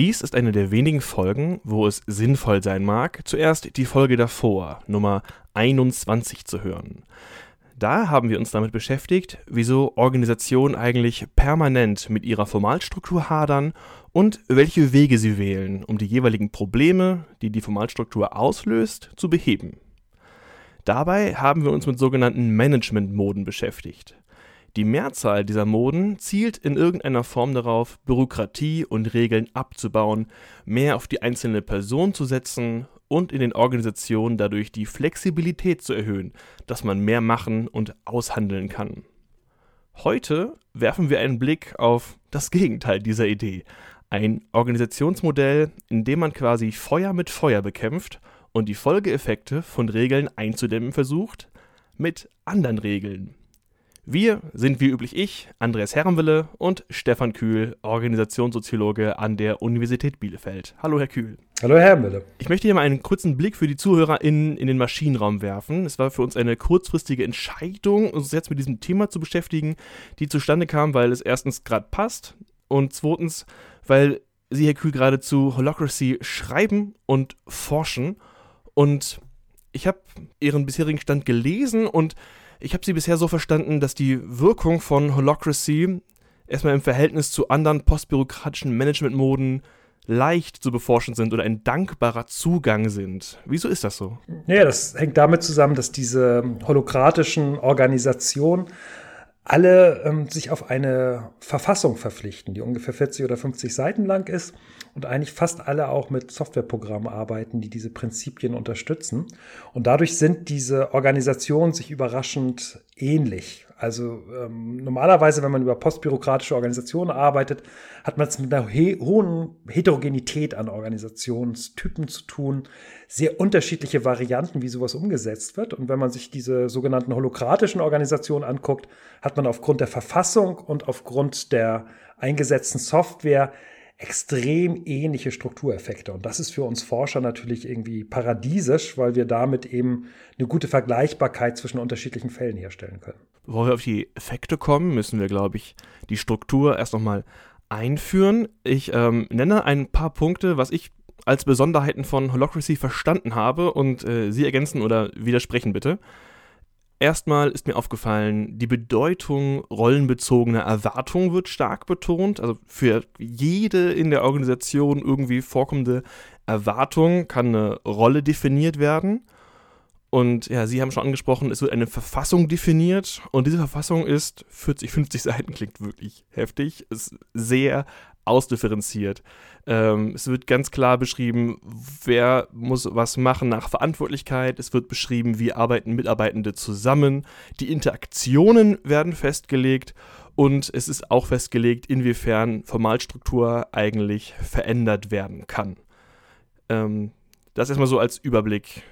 Dies ist eine der wenigen Folgen, wo es sinnvoll sein mag, zuerst die Folge davor, Nummer 21, zu hören. Da haben wir uns damit beschäftigt, wieso Organisationen eigentlich permanent mit ihrer Formalstruktur hadern und welche Wege sie wählen, um die jeweiligen Probleme, die die Formalstruktur auslöst, zu beheben. Dabei haben wir uns mit sogenannten Management-Moden beschäftigt. Die Mehrzahl dieser Moden zielt in irgendeiner Form darauf, Bürokratie und Regeln abzubauen, mehr auf die einzelne Person zu setzen und in den Organisationen dadurch die Flexibilität zu erhöhen, dass man mehr machen und aushandeln kann. Heute werfen wir einen Blick auf das Gegenteil dieser Idee. Ein Organisationsmodell, in dem man quasi Feuer mit Feuer bekämpft und die Folgeeffekte von Regeln einzudämmen versucht, mit anderen Regeln. Wir sind wie üblich ich, Andreas Herrenwille und Stefan Kühl, Organisationssoziologe an der Universität Bielefeld. Hallo, Herr Kühl. Hallo, Herr Herrenwille. Ich möchte hier mal einen kurzen Blick für die Zuhörer in, in den Maschinenraum werfen. Es war für uns eine kurzfristige Entscheidung, uns jetzt mit diesem Thema zu beschäftigen, die zustande kam, weil es erstens gerade passt und zweitens, weil Sie, Herr Kühl, gerade zu Holocracy schreiben und forschen. Und ich habe Ihren bisherigen Stand gelesen und ich habe sie bisher so verstanden, dass die Wirkung von Holocracy erstmal im Verhältnis zu anderen postbürokratischen Managementmoden leicht zu beforschen sind oder ein dankbarer Zugang sind. Wieso ist das so? Ja, das hängt damit zusammen, dass diese holokratischen Organisationen alle ähm, sich auf eine Verfassung verpflichten, die ungefähr 40 oder 50 Seiten lang ist und eigentlich fast alle auch mit Softwareprogrammen arbeiten, die diese Prinzipien unterstützen. Und dadurch sind diese Organisationen sich überraschend ähnlich. Also ähm, normalerweise, wenn man über postbürokratische Organisationen arbeitet, hat man es mit einer hohen Heterogenität an Organisationstypen zu tun, sehr unterschiedliche Varianten, wie sowas umgesetzt wird. Und wenn man sich diese sogenannten holokratischen Organisationen anguckt, hat man aufgrund der Verfassung und aufgrund der eingesetzten Software extrem ähnliche Struktureffekte. Und das ist für uns Forscher natürlich irgendwie paradiesisch, weil wir damit eben eine gute Vergleichbarkeit zwischen unterschiedlichen Fällen herstellen können. Bevor wir auf die Effekte kommen, müssen wir, glaube ich, die Struktur erst nochmal einführen. Ich ähm, nenne ein paar Punkte, was ich als Besonderheiten von Holocracy verstanden habe und äh, Sie ergänzen oder widersprechen bitte. Erstmal ist mir aufgefallen, die Bedeutung rollenbezogener Erwartungen wird stark betont. Also für jede in der Organisation irgendwie vorkommende Erwartung kann eine Rolle definiert werden. Und ja, Sie haben schon angesprochen, es wird eine Verfassung definiert und diese Verfassung ist 40, 50 Seiten, klingt wirklich heftig, ist sehr ausdifferenziert. Ähm, es wird ganz klar beschrieben, wer muss was machen nach Verantwortlichkeit. Es wird beschrieben, wie arbeiten Mitarbeitende zusammen. Die Interaktionen werden festgelegt und es ist auch festgelegt, inwiefern Formalstruktur eigentlich verändert werden kann. Ähm, das erstmal so als Überblick.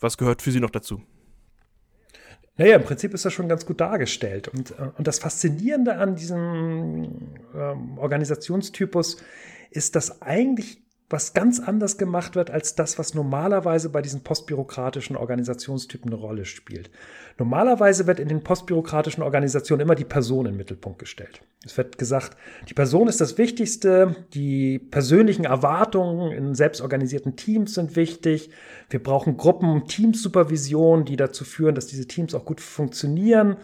Was gehört für Sie noch dazu? Naja, im Prinzip ist das schon ganz gut dargestellt. Und, äh, und das Faszinierende an diesem ähm, Organisationstypus ist, dass eigentlich was ganz anders gemacht wird als das, was normalerweise bei diesen postbürokratischen Organisationstypen eine Rolle spielt. Normalerweise wird in den postbürokratischen Organisationen immer die Person im Mittelpunkt gestellt. Es wird gesagt, die Person ist das Wichtigste, die persönlichen Erwartungen in selbstorganisierten Teams sind wichtig, wir brauchen Gruppen- Teamsupervision, die dazu führen, dass diese Teams auch gut funktionieren.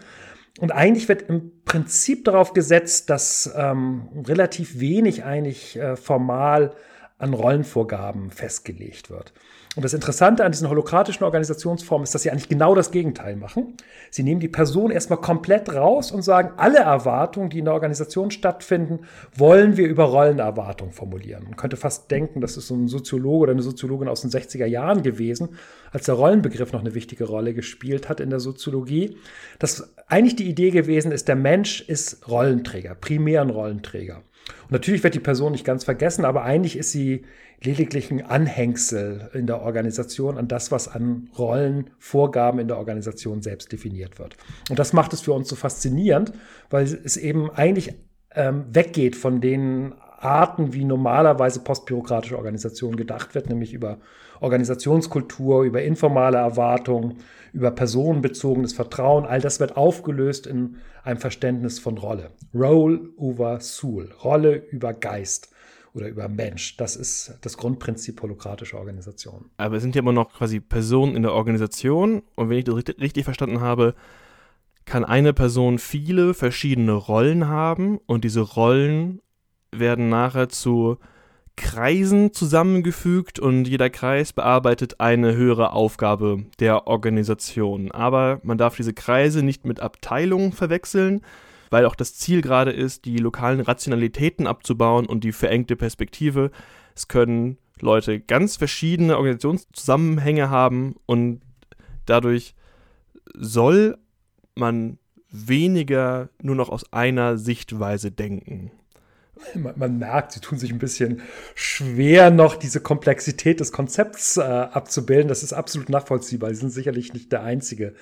Und eigentlich wird im Prinzip darauf gesetzt, dass ähm, relativ wenig eigentlich äh, formal an Rollenvorgaben festgelegt wird. Und das Interessante an diesen holokratischen Organisationsformen ist, dass sie eigentlich genau das Gegenteil machen. Sie nehmen die Person erstmal komplett raus und sagen, alle Erwartungen, die in der Organisation stattfinden, wollen wir über Rollenerwartung formulieren. Man könnte fast denken, das ist so ein Soziologe oder eine Soziologin aus den 60er Jahren gewesen, als der Rollenbegriff noch eine wichtige Rolle gespielt hat in der Soziologie, dass eigentlich die Idee gewesen ist, der Mensch ist Rollenträger, primär ein Rollenträger. Und natürlich wird die Person nicht ganz vergessen, aber eigentlich ist sie lediglich ein Anhängsel in der Organisation an das, was an Rollenvorgaben in der Organisation selbst definiert wird. Und das macht es für uns so faszinierend, weil es eben eigentlich ähm, weggeht von den Arten, wie normalerweise postbürokratische Organisationen gedacht wird, nämlich über Organisationskultur, über informale Erwartungen, über personenbezogenes Vertrauen. All das wird aufgelöst in einem Verständnis von Rolle. Role over Soul, Rolle über Geist. oder über Mensch. Das ist das Grundprinzip holokratischer Organisation. Aber es sind ja immer noch quasi Personen in der Organisation und wenn ich das richtig verstanden habe, kann eine Person viele verschiedene Rollen haben und diese Rollen werden nachher zu Kreisen zusammengefügt und jeder Kreis bearbeitet eine höhere Aufgabe der Organisation. Aber man darf diese Kreise nicht mit Abteilungen verwechseln, weil auch das Ziel gerade ist, die lokalen Rationalitäten abzubauen und die verengte Perspektive. Es können Leute ganz verschiedene Organisationszusammenhänge haben und dadurch soll man weniger nur noch aus einer Sichtweise denken man, man, merkt, sie tun sich ein bisschen schwer, noch diese Komplexität des Konzepts äh, abzubilden. Das ist absolut nachvollziehbar. Sie sind sicherlich nicht der Einzige,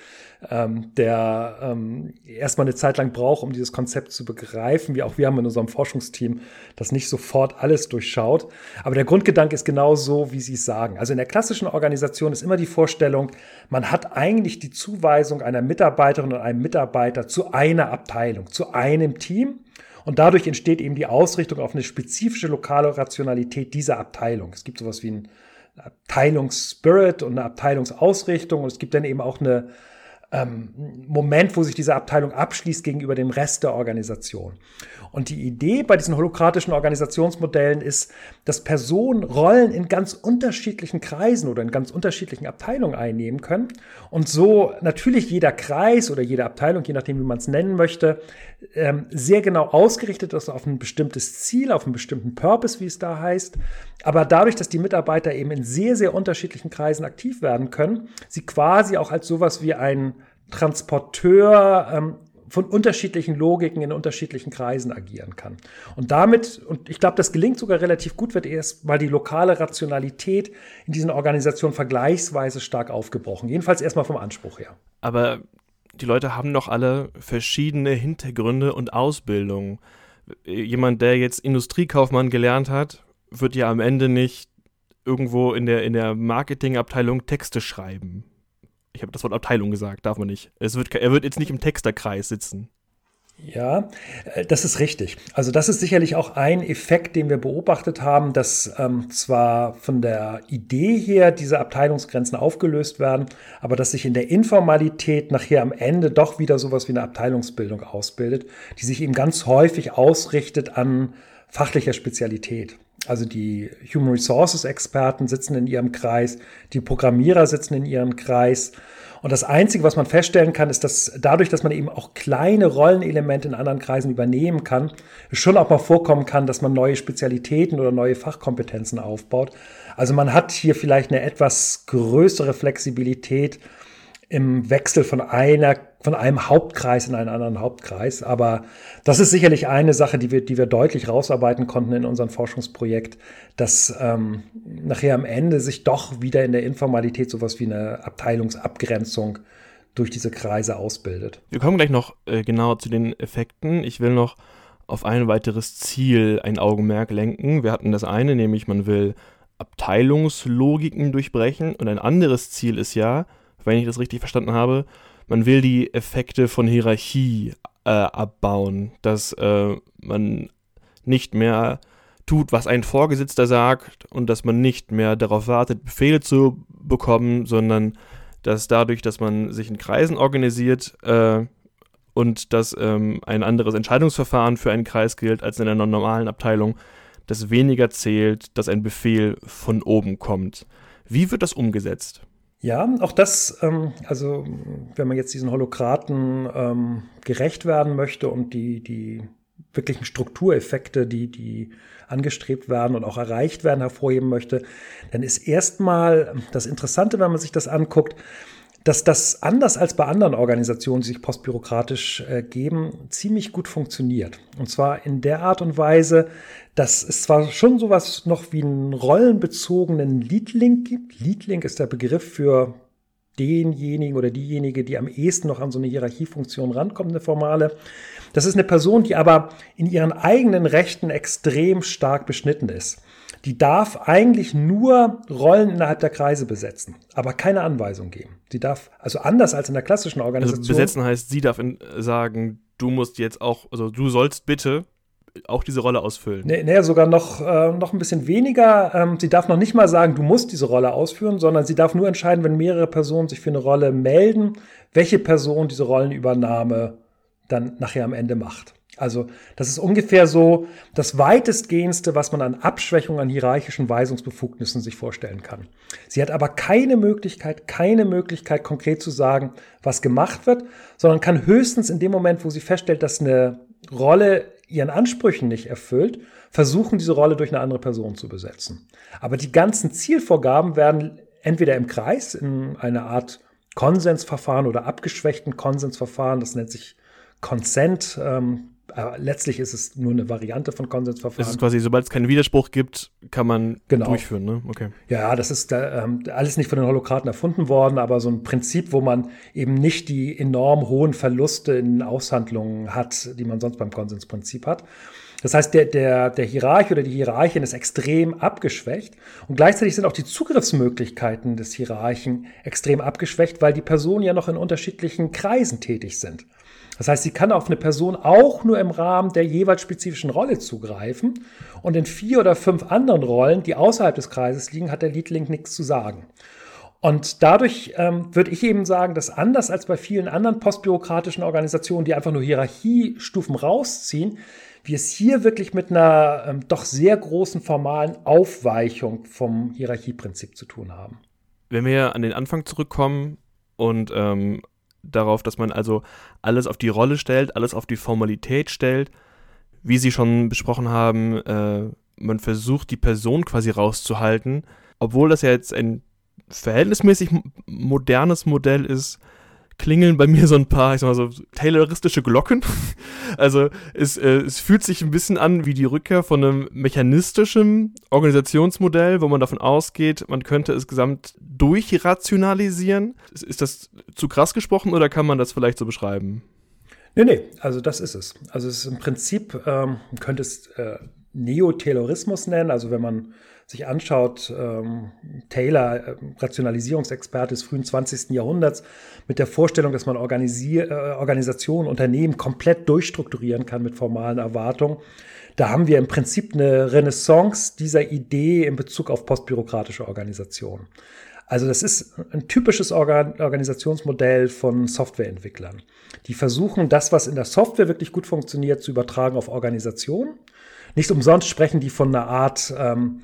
ähm, der ähm, erstmal eine Zeit lang braucht, um dieses Konzept zu begreifen. Wie auch wir haben in unserem Forschungsteam das nicht sofort alles durchschaut. Aber der Grundgedanke ist genau so, wie Sie es sagen. Also in der klassischen Organisation ist immer die Vorstellung, man hat eigentlich die Zuweisung einer Mitarbeiterin und einem Mitarbeiter zu einer Abteilung, zu einem Team. Und dadurch entsteht eben die Ausrichtung auf eine spezifische lokale Rationalität dieser Abteilung. Es gibt sowas wie einen Abteilungsspirit und eine Abteilungsausrichtung und es gibt dann eben auch eine ähm, Moment, wo sich diese Abteilung abschließt gegenüber dem Rest der Organisation. Und die Idee bei diesen holokratischen Organisationsmodellen ist, dass Personen Rollen in ganz unterschiedlichen Kreisen oder in ganz unterschiedlichen Abteilungen einnehmen können und so natürlich jeder Kreis oder jede Abteilung, je nachdem, wie man es nennen möchte, ähm, sehr genau ausgerichtet ist auf ein bestimmtes Ziel, auf einen bestimmten Purpose, wie es da heißt. Aber dadurch, dass die Mitarbeiter eben in sehr, sehr unterschiedlichen Kreisen aktiv werden können, sie quasi auch als sowas wie ein Transporteur ähm, von unterschiedlichen Logiken in unterschiedlichen Kreisen agieren kann. Und damit, und ich glaube, das gelingt sogar relativ gut, wird erst mal die lokale Rationalität in diesen Organisationen vergleichsweise stark aufgebrochen. Jedenfalls erstmal vom Anspruch her. Aber die Leute haben doch alle verschiedene Hintergründe und Ausbildungen. Jemand, der jetzt Industriekaufmann gelernt hat, wird ja am Ende nicht irgendwo in der, in der Marketingabteilung Texte schreiben. Ich habe das Wort Abteilung gesagt, darf man nicht. Es wird, er wird jetzt nicht im Texterkreis sitzen. Ja, äh, das ist richtig. Also das ist sicherlich auch ein Effekt, den wir beobachtet haben, dass ähm, zwar von der Idee her diese Abteilungsgrenzen aufgelöst werden, aber dass sich in der Informalität nachher am Ende doch wieder sowas wie eine Abteilungsbildung ausbildet, die sich eben ganz häufig ausrichtet an fachlicher Spezialität. Also die Human Resources Experten sitzen in ihrem Kreis, die Programmierer sitzen in ihrem Kreis. Und das Einzige, was man feststellen kann, ist, dass dadurch, dass man eben auch kleine Rollenelemente in anderen Kreisen übernehmen kann, es schon auch mal vorkommen kann, dass man neue Spezialitäten oder neue Fachkompetenzen aufbaut. Also man hat hier vielleicht eine etwas größere Flexibilität im Wechsel von einer von einem Hauptkreis in einen anderen Hauptkreis. Aber das ist sicherlich eine Sache, die wir, die wir deutlich rausarbeiten konnten in unserem Forschungsprojekt, dass ähm, nachher am Ende sich doch wieder in der Informalität sowas wie eine Abteilungsabgrenzung durch diese Kreise ausbildet. Wir kommen gleich noch äh, genauer zu den Effekten. Ich will noch auf ein weiteres Ziel ein Augenmerk lenken. Wir hatten das eine, nämlich man will Abteilungslogiken durchbrechen und ein anderes Ziel ist ja, wenn ich das richtig verstanden habe, man will die Effekte von Hierarchie äh, abbauen, dass äh, man nicht mehr tut, was ein Vorgesetzter sagt und dass man nicht mehr darauf wartet, Befehle zu bekommen, sondern dass dadurch, dass man sich in Kreisen organisiert äh, und dass ähm, ein anderes Entscheidungsverfahren für einen Kreis gilt als in einer normalen Abteilung, dass weniger zählt, dass ein Befehl von oben kommt. Wie wird das umgesetzt? Ja, auch das, ähm, also wenn man jetzt diesen Holokraten ähm, gerecht werden möchte und die, die wirklichen Struktureffekte, die, die angestrebt werden und auch erreicht werden, hervorheben möchte, dann ist erstmal das Interessante, wenn man sich das anguckt, dass das anders als bei anderen Organisationen, die sich postbürokratisch äh, geben, ziemlich gut funktioniert. Und zwar in der Art und Weise, dass es zwar schon sowas noch wie einen rollenbezogenen Leadlink gibt. Leadlink ist der Begriff für denjenigen oder diejenige, die am ehesten noch an so eine Hierarchiefunktion rankommt, eine formale. Das ist eine Person, die aber in ihren eigenen Rechten extrem stark beschnitten ist die darf eigentlich nur Rollen innerhalb der Kreise besetzen, aber keine Anweisung geben. Sie darf, also anders als in der klassischen also Organisation. Also besetzen heißt, sie darf in, sagen, du musst jetzt auch, also du sollst bitte auch diese Rolle ausfüllen? Nee, nee sogar noch, äh, noch ein bisschen weniger. Ähm, sie darf noch nicht mal sagen, du musst diese Rolle ausführen, sondern sie darf nur entscheiden, wenn mehrere Personen sich für eine Rolle melden, welche Person diese Rollenübernahme dann nachher am Ende macht. Also das ist ungefähr so das weitestgehendste, was man an Abschwächung an hierarchischen Weisungsbefugnissen sich vorstellen kann. Sie hat aber keine Möglichkeit, keine Möglichkeit konkret zu sagen, was gemacht wird, sondern kann höchstens in dem Moment, wo sie feststellt, dass eine Rolle ihren Ansprüchen nicht erfüllt, versuchen, diese Rolle durch eine andere Person zu besetzen. Aber die ganzen Zielvorgaben werden entweder im Kreis in einer Art Konsensverfahren oder abgeschwächten Konsensverfahren, das nennt sich Consent, ähm, aber letztlich ist es nur eine Variante von Konsensverfahren. Es ist quasi, sobald es keinen Widerspruch gibt, kann man genau. durchführen, ne? Okay. Ja, das ist ähm, alles nicht von den Holokraten erfunden worden, aber so ein Prinzip, wo man eben nicht die enorm hohen Verluste in Aushandlungen hat, die man sonst beim Konsensprinzip hat. Das heißt, der, der, der Hierarch oder die Hierarchin ist extrem abgeschwächt und gleichzeitig sind auch die Zugriffsmöglichkeiten des Hierarchen extrem abgeschwächt, weil die Personen ja noch in unterschiedlichen Kreisen tätig sind. Das heißt, sie kann auf eine Person auch nur im Rahmen der jeweils spezifischen Rolle zugreifen. Und in vier oder fünf anderen Rollen, die außerhalb des Kreises liegen, hat der Lead-Link nichts zu sagen. Und dadurch ähm, würde ich eben sagen, dass anders als bei vielen anderen postbürokratischen Organisationen, die einfach nur Hierarchiestufen rausziehen, wir es hier wirklich mit einer ähm, doch sehr großen formalen Aufweichung vom Hierarchieprinzip zu tun haben. Wenn wir an den Anfang zurückkommen und ähm, darauf, dass man also alles auf die Rolle stellt, alles auf die Formalität stellt. Wie Sie schon besprochen haben, äh, man versucht die Person quasi rauszuhalten, obwohl das ja jetzt ein verhältnismäßig modernes Modell ist, klingeln bei mir so ein paar, ich sag mal so, tayloristische Glocken. also es, äh, es fühlt sich ein bisschen an wie die Rückkehr von einem mechanistischen Organisationsmodell, wo man davon ausgeht, man könnte es gesamt durchrationalisieren. Ist, das zu krass gesprochen oder kann man das vielleicht so beschreiben? Nee, nee, also das ist es. Also es ist im Prinzip, ähm, man könnte es äh, Neotaylorismus nennen, also wenn man sich anschaut, ähm, Taylor, äh, Rationalisierungsexperte des frühen 20. Jahrhunderts, mit der Vorstellung, dass man Organisier äh, Organisationen, Unternehmen komplett durchstrukturieren kann mit formalen Erwartungen. Da haben wir im Prinzip eine Renaissance dieser Idee in Bezug auf postbürokratische Organisationen. Also das ist ein typisches Organ Organisationsmodell von Softwareentwicklern. Die versuchen, das, was in der Software wirklich gut funktioniert, zu übertragen auf Organisationen. Nicht umsonst sprechen die von einer Art ähm,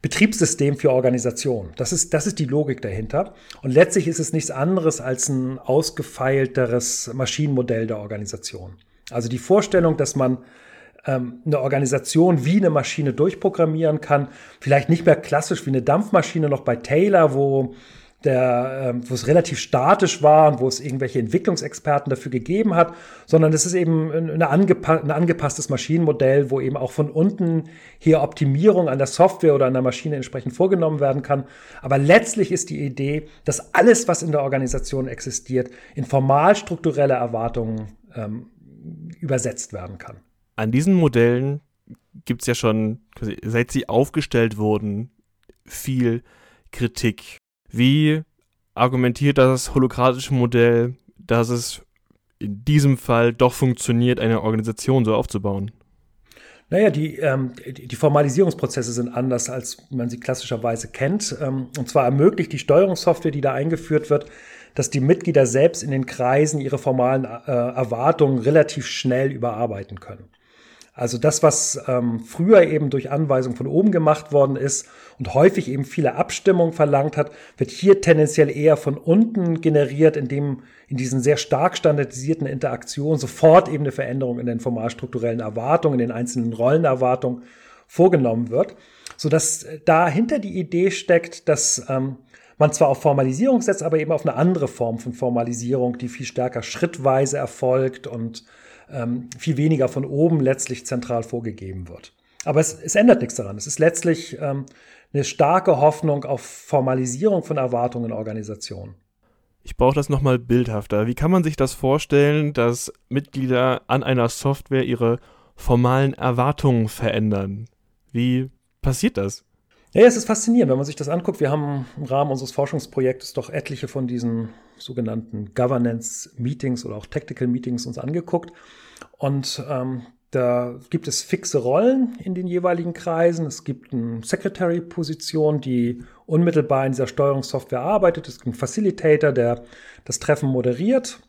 Betriebssystem für Organisation. Das ist, das ist die Logik dahinter. Und letztlich ist es nichts anderes als ein ausgefeilteres Maschinenmodell der Organisation. Also die Vorstellung, dass man ähm, eine Organisation wie eine Maschine durchprogrammieren kann, vielleicht nicht mehr klassisch wie eine Dampfmaschine noch bei Taylor, wo der, äh, wo es relativ statisch war und wo es irgendwelche Entwicklungsexperten dafür gegeben hat, sondern es ist eben eine angepa ein angepasstes Maschinenmodell, wo eben auch von unten hier Optimierung an der Software oder an der Maschine entsprechend vorgenommen werden kann. Aber letztlich ist die Idee, dass alles, was in der Organisation existiert, in formal strukturelle Erwartungen ähm, übersetzt werden kann. An diesen Modellen gibt es ja schon, seit sie aufgestellt wurden, viel Kritik wie argumentiert das holokratische Modell, dass es in diesem Fall doch funktioniert, eine Organisation so aufzubauen? Naja, die, ähm, die Formalisierungsprozesse sind anders, als man sie klassischerweise kennt. Ähm, und zwar ermöglicht die Steuerungssoftware, die da eingeführt wird, dass die Mitglieder selbst in den Kreisen ihre formalen äh, Erwartungen relativ schnell überarbeiten können. Also das, was ähm, früher eben durch Anweisung von oben gemacht worden ist und häufig eben viele Abstimmungen verlangt hat, wird hier tendenziell eher von unten generiert, indem in diesen sehr stark standardisierten Interaktionen sofort eben eine Veränderung in den formalstrukturellen Erwartungen, in den einzelnen Rollenerwartungen vorgenommen wird, sodass dahinter die Idee steckt, dass ähm, man zwar auf Formalisierung setzt, aber eben auf eine andere Form von Formalisierung, die viel stärker schrittweise erfolgt und ähm, viel weniger von oben letztlich zentral vorgegeben wird. Aber es, es ändert nichts daran. Es ist letztlich ähm, eine starke Hoffnung auf Formalisierung von Erwartungen in Organisationen. Ich brauche das nochmal bildhafter. Wie kann man sich das vorstellen, dass Mitglieder an einer Software ihre formalen Erwartungen verändern? Wie passiert das? Ja, es ist faszinierend, wenn man sich das anguckt. Wir haben im Rahmen unseres Forschungsprojektes doch etliche von diesen sogenannten Governance-Meetings oder auch Tactical Meetings uns angeguckt. Und ähm, Da gibt es fixe Rollen in den jeweiligen Kreisen. Es gibt eine Secretary-Position, die unmittelbar in dieser Steuerungssoftware arbeitet. Es gibt einen Facilitator, der das Treffen moderiert.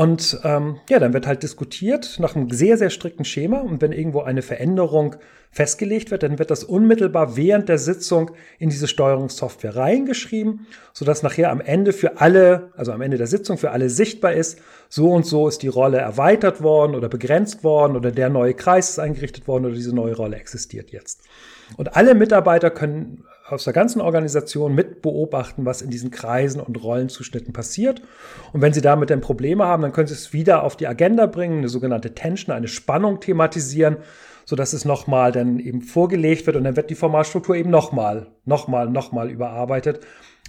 Und ähm, ja, dann wird halt diskutiert nach einem sehr, sehr strikten Schema. Und wenn irgendwo eine Veränderung festgelegt wird, dann wird das unmittelbar während der Sitzung in diese Steuerungssoftware reingeschrieben, sodass nachher am Ende für alle, also am Ende der Sitzung für alle sichtbar ist, so und so ist die Rolle erweitert worden oder begrenzt worden oder der neue Kreis ist eingerichtet worden oder diese neue Rolle existiert jetzt. Und alle Mitarbeiter können aus der ganzen Organisation mit beobachten, was in diesen Kreisen und Rollenzuschnitten passiert. Und wenn Sie damit dann Probleme haben, dann können Sie es wieder auf die Agenda bringen, eine sogenannte Tension, eine Spannung thematisieren, sodass es nochmal dann eben vorgelegt wird und dann wird die Formalstruktur eben nochmal, nochmal, nochmal überarbeitet,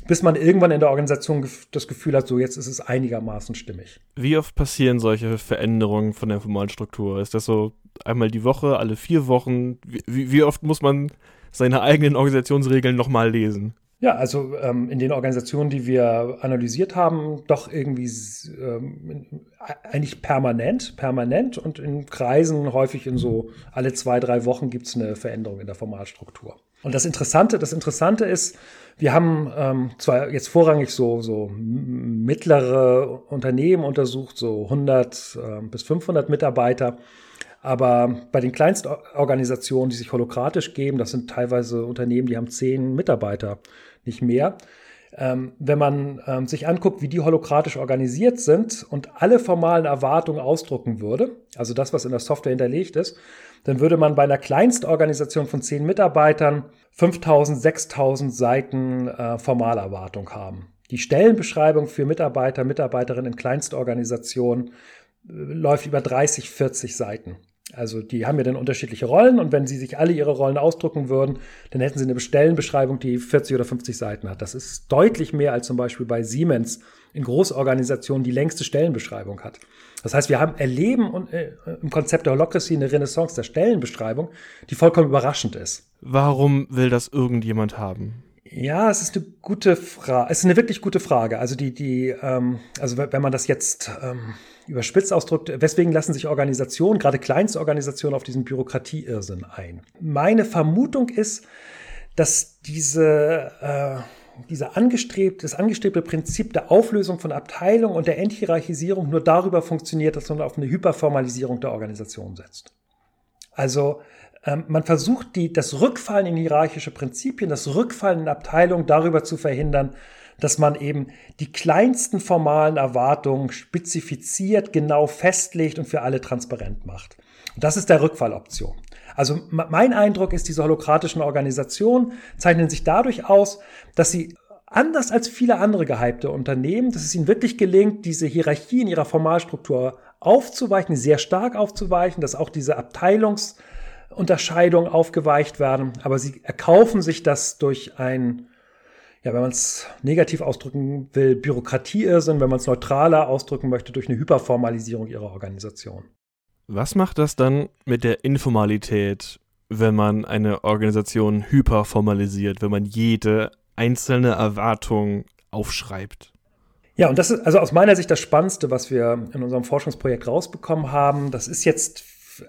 bis man irgendwann in der Organisation das Gefühl hat, so jetzt ist es einigermaßen stimmig. Wie oft passieren solche Veränderungen von der Formalstruktur? Ist das so einmal die Woche, alle vier Wochen? Wie, wie oft muss man seine eigenen Organisationsregeln nochmal lesen. Ja, also ähm, in den Organisationen, die wir analysiert haben, doch irgendwie ähm, eigentlich permanent, permanent und in Kreisen häufig in so alle zwei, drei Wochen gibt es eine Veränderung in der Formalstruktur. Und das Interessante, das Interessante ist, wir haben ähm, zwar jetzt vorrangig so, so mittlere Unternehmen untersucht, so 100 äh, bis 500 Mitarbeiter. Aber bei den Kleinstorganisationen, die sich holokratisch geben, das sind teilweise Unternehmen, die haben zehn Mitarbeiter, nicht mehr. Ähm, wenn man ähm, sich anguckt, wie die holokratisch organisiert sind und alle formalen Erwartungen ausdrucken würde, also das, was in der Software hinterlegt ist, dann würde man bei einer Kleinstorganisation von zehn Mitarbeitern 5000, 6000 Seiten äh, Formalerwartung haben. Die Stellenbeschreibung für Mitarbeiter, Mitarbeiterinnen in Kleinstorganisationen äh, läuft über 30, 40 Seiten. Also die haben ja dann unterschiedliche Rollen und wenn sie sich alle ihre Rollen ausdrucken würden, dann hätten sie eine Stellenbeschreibung, die 40 oder 50 Seiten hat. Das ist deutlich mehr als zum Beispiel bei Siemens in Großorganisationen die längste Stellenbeschreibung hat. Das heißt, wir haben erleben äh, im Konzept der Holocracy eine Renaissance der Stellenbeschreibung, die vollkommen überraschend ist. Warum will das irgendjemand haben? Ja, es ist eine gute Frage. Es ist eine wirklich gute Frage. Also die, die, ähm, also wenn man das jetzt ähm, überspitzt ausdrückt, weswegen lassen sich Organisationen, gerade Kleinstorganisationen, auf diesen Bürokratieirrsinn ein? Meine Vermutung ist, dass diese, äh, diese angestrebt, das angestrebte Prinzip der Auflösung von Abteilungen und der Enthierarchisierung nur darüber funktioniert, dass man auf eine Hyperformalisierung der Organisation setzt. Also ähm, man versucht, die, das Rückfallen in hierarchische Prinzipien, das Rückfallen in Abteilungen darüber zu verhindern, dass man eben die kleinsten formalen Erwartungen spezifiziert, genau festlegt und für alle transparent macht. Und das ist der Rückfalloption. Also mein Eindruck ist, diese holokratischen Organisationen zeichnen sich dadurch aus, dass sie anders als viele andere gehypte Unternehmen, dass es ihnen wirklich gelingt, diese Hierarchie in ihrer Formalstruktur aufzuweichen, sehr stark aufzuweichen, dass auch diese Abteilungsunterscheidungen aufgeweicht werden, aber sie erkaufen sich das durch ein ja, wenn man es negativ ausdrücken will, Bürokratieirrsinn, wenn man es neutraler ausdrücken möchte, durch eine Hyperformalisierung ihrer Organisation. Was macht das dann mit der Informalität, wenn man eine Organisation hyperformalisiert, wenn man jede einzelne Erwartung aufschreibt? Ja, und das ist also aus meiner Sicht das Spannendste, was wir in unserem Forschungsprojekt rausbekommen haben. Das ist jetzt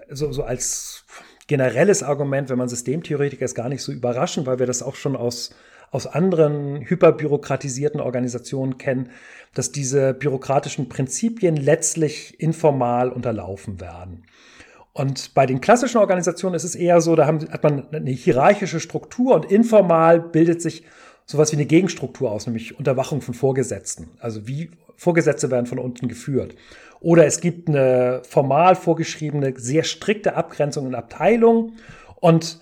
so, so als generelles Argument, wenn man Systemtheoretiker ist, gar nicht so überraschend, weil wir das auch schon aus aus anderen hyperbürokratisierten Organisationen kennen, dass diese bürokratischen Prinzipien letztlich informal unterlaufen werden. Und bei den klassischen Organisationen ist es eher so, da haben, hat man eine hierarchische Struktur und informal bildet sich sowas wie eine Gegenstruktur aus, nämlich Unterwachung von Vorgesetzten. Also wie Vorgesetzte werden von unten geführt. Oder es gibt eine formal vorgeschriebene, sehr strikte Abgrenzung in Abteilungen und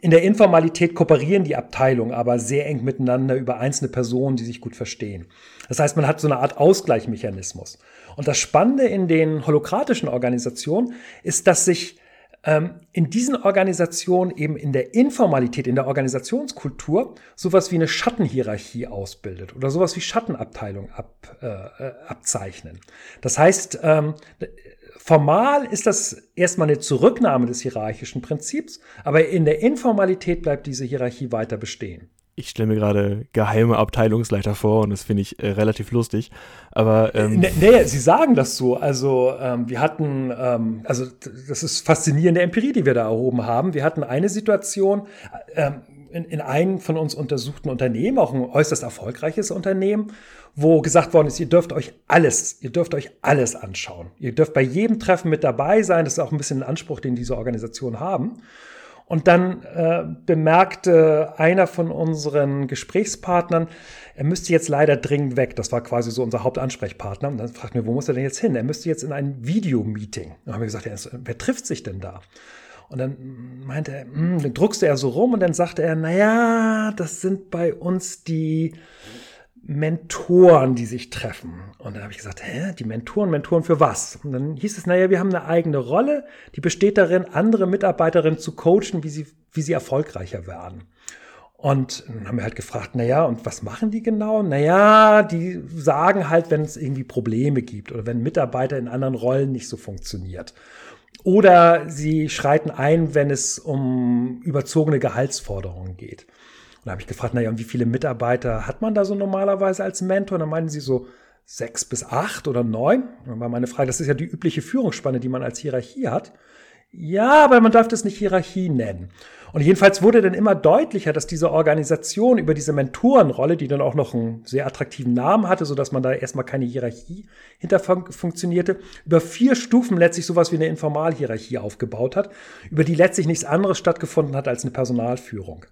in der Informalität kooperieren die Abteilungen aber sehr eng miteinander über einzelne Personen, die sich gut verstehen. Das heißt, man hat so eine Art Ausgleichmechanismus. Und das Spannende in den holokratischen Organisationen ist, dass sich in diesen Organisationen eben in der Informalität, in der Organisationskultur sowas wie eine Schattenhierarchie ausbildet oder sowas wie Schattenabteilung ab, äh abzeichnen. Das heißt, ähm, Formal ist das erstmal eine Zurücknahme des hierarchischen Prinzips, aber in der Informalität bleibt diese Hierarchie weiter bestehen. Ich stelle mir gerade geheime Abteilungsleiter vor und das finde ich äh, relativ lustig. Aber ähm nee, nee, Sie sagen das so. Also ähm, wir hatten, ähm, also das ist faszinierende Empirie, die wir da erhoben haben. Wir hatten eine Situation ähm, in, in einem von uns untersuchten Unternehmen, auch ein äußerst erfolgreiches Unternehmen, wo gesagt worden ist, ihr dürft euch alles, ihr dürft euch alles anschauen. Ihr dürft bei jedem Treffen mit dabei sein. Das ist auch ein bisschen ein Anspruch, den diese Organisationen haben. Und dann äh, bemerkte einer von unseren Gesprächspartnern, er müsste jetzt leider dringend weg. Das war quasi so unser Hauptansprechpartner. Und dann fragten wir, wo muss er denn jetzt hin? Er müsste jetzt in ein Videomeeting. Dann haben wir gesagt, ja, wer trifft sich denn da? Und dann meinte er, mh, hm, dann druckste er so rum und dann sagte er, naja, das sind bei uns die Mentoren, die sich treffen. Und dann habe ich gesagt, hä, die Mentoren, Mentoren für was? Und dann hieß es, naja, wir haben eine eigene Rolle, die besteht darin, andere Mitarbeiterinnen zu coachen, wie sie, wie sie erfolgreicher werden. Und dann haben wir halt gefragt, naja, und was machen die genau? Naja, die sagen halt, wenn es irgendwie Probleme gibt oder wenn Mitarbeiter in anderen Rollen nicht so funktioniert. Oder sie schreiten ein, wenn es um überzogene Gehaltsforderungen geht dann habe ich gefragt, naja, und wie viele Mitarbeiter hat man da so normalerweise als Mentor? Und dann meinen sie so sechs bis acht oder neun. Und dann war meine Frage, das ist ja die übliche Führungsspanne, die man als Hierarchie hat. Ja, aber man darf das nicht Hierarchie nennen. Und jedenfalls wurde dann immer deutlicher, dass diese Organisation über diese Mentorenrolle, die dann auch noch einen sehr attraktiven Namen hatte, so dass man da erstmal keine Hierarchie hinter funktionierte, über vier Stufen letztlich sowas wie eine Informalhierarchie aufgebaut hat, über die letztlich nichts anderes stattgefunden hat als eine Personalführung.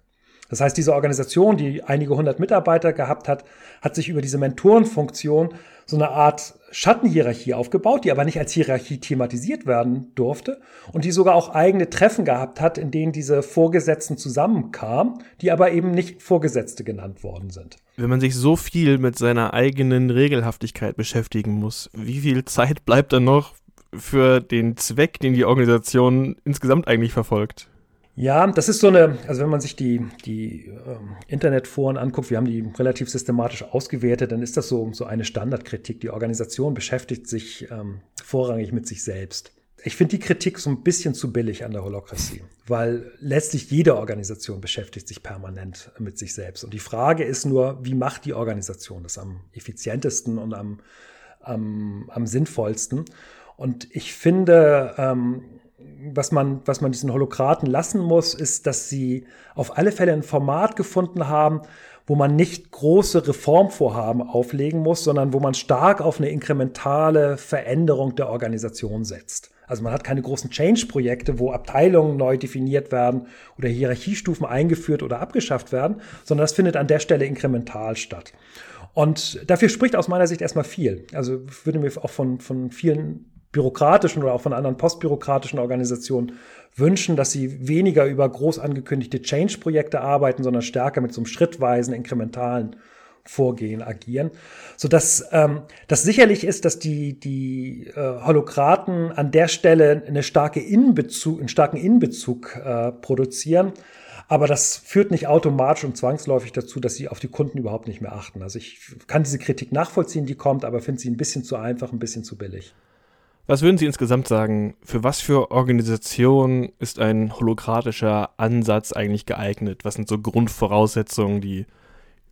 Das heißt, diese Organisation, die einige hundert Mitarbeiter gehabt hat, hat sich über diese Mentorenfunktion so eine Art Schattenhierarchie aufgebaut, die aber nicht als Hierarchie thematisiert werden durfte und die sogar auch eigene Treffen gehabt hat, in denen diese Vorgesetzten zusammenkamen, die aber eben nicht Vorgesetzte genannt worden sind. Wenn man sich so viel mit seiner eigenen Regelhaftigkeit beschäftigen muss, wie viel Zeit bleibt dann noch für den Zweck, den die Organisation insgesamt eigentlich verfolgt? Ja, das ist so eine, also wenn man sich die, die ähm, Internetforen anguckt, wir haben die relativ systematisch ausgewertet, dann ist das so, so eine Standardkritik. Die Organisation beschäftigt sich ähm, vorrangig mit sich selbst. Ich finde die Kritik so ein bisschen zu billig an der Holokratie, weil letztlich jede Organisation beschäftigt sich permanent mit sich selbst. Und die Frage ist nur, wie macht die Organisation das am effizientesten und am, am, am sinnvollsten? Und ich finde, ähm, was man, was man diesen Holokraten lassen muss, ist, dass sie auf alle Fälle ein Format gefunden haben, wo man nicht große Reformvorhaben auflegen muss, sondern wo man stark auf eine inkrementale Veränderung der Organisation setzt. Also man hat keine großen Change-Projekte, wo Abteilungen neu definiert werden oder Hierarchiestufen eingeführt oder abgeschafft werden, sondern das findet an der Stelle inkremental statt. Und dafür spricht aus meiner Sicht erstmal viel. Also würde mir auch von, von vielen bürokratischen oder auch von anderen postbürokratischen Organisationen wünschen, dass sie weniger über groß angekündigte Change-Projekte arbeiten, sondern stärker mit so einem schrittweisen, inkrementalen Vorgehen agieren, so dass ähm, das sicherlich ist, dass die die äh, Holokraten an der Stelle eine starke Innenbezug, einen starken Innenbezug äh, produzieren, aber das führt nicht automatisch und zwangsläufig dazu, dass sie auf die Kunden überhaupt nicht mehr achten. Also ich kann diese Kritik nachvollziehen, die kommt, aber finde sie ein bisschen zu einfach, ein bisschen zu billig. Was würden Sie insgesamt sagen, für was für Organisationen ist ein holokratischer Ansatz eigentlich geeignet? Was sind so Grundvoraussetzungen, die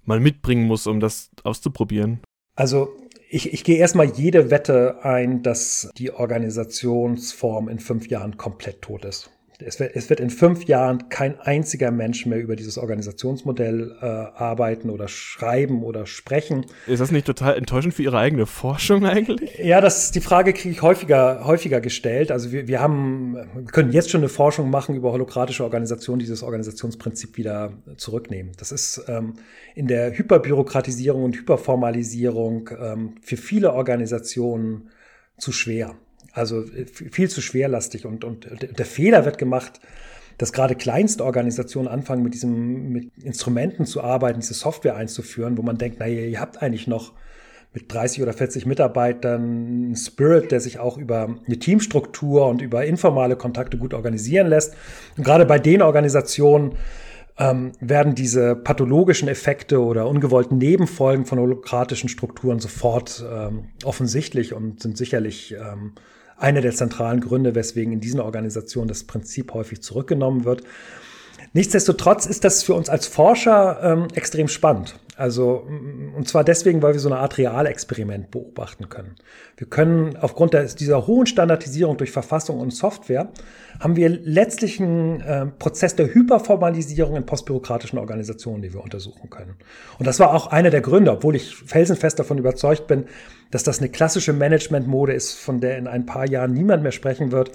man mitbringen muss, um das auszuprobieren? Also ich, ich gehe erstmal jede Wette ein, dass die Organisationsform in fünf Jahren komplett tot ist. Es wird, es wird in fünf Jahren kein einziger Mensch mehr über dieses Organisationsmodell äh, arbeiten oder schreiben oder sprechen. Ist das nicht total enttäuschend für Ihre eigene Forschung eigentlich? Ja, das, die Frage kriege ich häufiger, häufiger gestellt. Also wir, wir haben, wir können jetzt schon eine Forschung machen über holokratische Organisationen, die dieses Organisationsprinzip wieder zurücknehmen. Das ist ähm, in der Hyperbürokratisierung und Hyperformalisierung ähm, für viele Organisationen zu schwer. Also äh, viel zu schwerlastig und, und der Fehler wird gemacht, dass gerade Kleinstorganisationen anfangen, mit diesem, mit Instrumenten zu arbeiten, diese Software einzuführen, wo man denkt, naja, ihr habt eigentlich noch mit 30 oder 40 Mitarbeitern einen Spirit, der sich auch über eine Teamstruktur und über informale Kontakte gut organisieren lässt. Und gerade bei den Organisationen ähm, werden diese pathologischen Effekte oder ungewollten Nebenfolgen von holokratischen Strukturen sofort ähm, offensichtlich und sind sicherlich ähm, einer der zentralen Gründe, weswegen in diesen Organisationen das Prinzip häufig zurückgenommen wird. Nichtsdestotrotz ist das für uns als Forscher ähm, extrem spannend. Also, mm, und zwar deswegen, weil wir so eine Art Realexperiment beobachten können. Wir können aufgrund der, dieser hohen Standardisierung durch Verfassung und Software haben wir letztlich einen äh, Prozess der Hyperformalisierung in postbürokratischen Organisationen, die wir untersuchen können. Und das war auch einer der Gründe, obwohl ich felsenfest davon überzeugt bin, dass das eine klassische Managementmode ist, von der in ein paar Jahren niemand mehr sprechen wird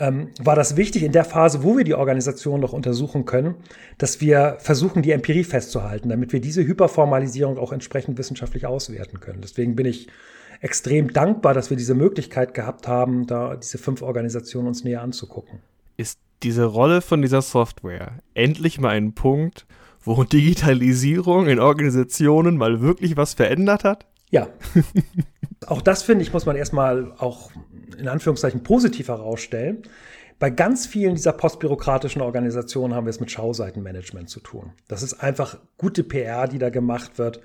ähm, war das wichtig in der Phase, wo wir die Organisation noch untersuchen können, dass wir versuchen, die Empirie festzuhalten, damit wir diese Hyperformalisierung auch entsprechend wissenschaftlich auswerten können. Deswegen bin ich extrem dankbar, dass wir diese Möglichkeit gehabt haben, da diese fünf Organisationen uns näher anzugucken. Ist diese Rolle von dieser Software endlich mal ein Punkt, wo Digitalisierung in Organisationen mal wirklich was verändert hat? Ja. auch das finde ich, muss man erstmal auch in Anführungszeichen positiv herausstellen. Bei ganz vielen dieser postbürokratischen Organisationen haben wir es mit Schauseitenmanagement zu tun. Das ist einfach gute PR, die da gemacht wird.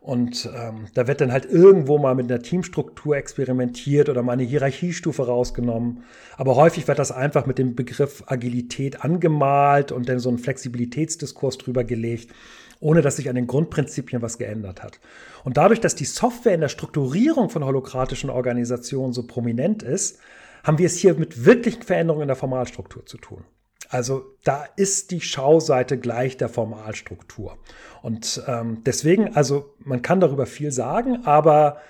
Und ähm, da wird dann halt irgendwo mal mit einer Teamstruktur experimentiert oder mal eine Hierarchiestufe rausgenommen. Aber häufig wird das einfach mit dem Begriff Agilität angemalt und dann so ein Flexibilitätsdiskurs drüber gelegt ohne dass sich an den Grundprinzipien was geändert hat. Und dadurch, dass die Software in der Strukturierung von holokratischen Organisationen so prominent ist, haben wir es hier mit wirklichen Veränderungen in der Formalstruktur zu tun. Also da ist die Schauseite gleich der Formalstruktur. Und ähm, deswegen, also man kann darüber viel sagen, aber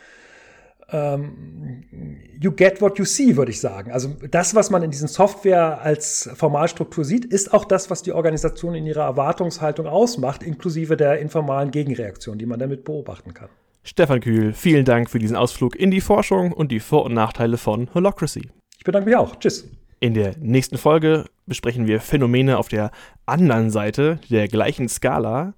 you get what you see, würde ich sagen. Also das, was man in diesen Software als Formalstruktur sieht, ist auch das, was die Organisation in ihrer Erwartungshaltung ausmacht, inklusive der informalen Gegenreaktion, die man damit beobachten kann. Stefan Kühl, vielen Dank für diesen Ausflug in die Forschung und die Vor- und Nachteile von Holocracy. Ich bedanke mich auch. Tschüss. In der nächsten Folge besprechen wir Phänomene auf der anderen Seite der gleichen Skala.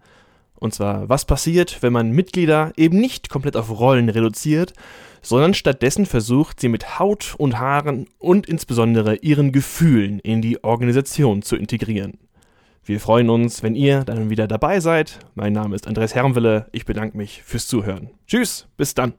Und zwar, was passiert, wenn man Mitglieder eben nicht komplett auf Rollen reduziert, sondern stattdessen versucht, sie mit Haut und Haaren und insbesondere ihren Gefühlen in die Organisation zu integrieren. Wir freuen uns, wenn ihr dann wieder dabei seid. Mein Name ist Andreas Herrenwille. Ich bedanke mich fürs Zuhören. Tschüss, bis dann.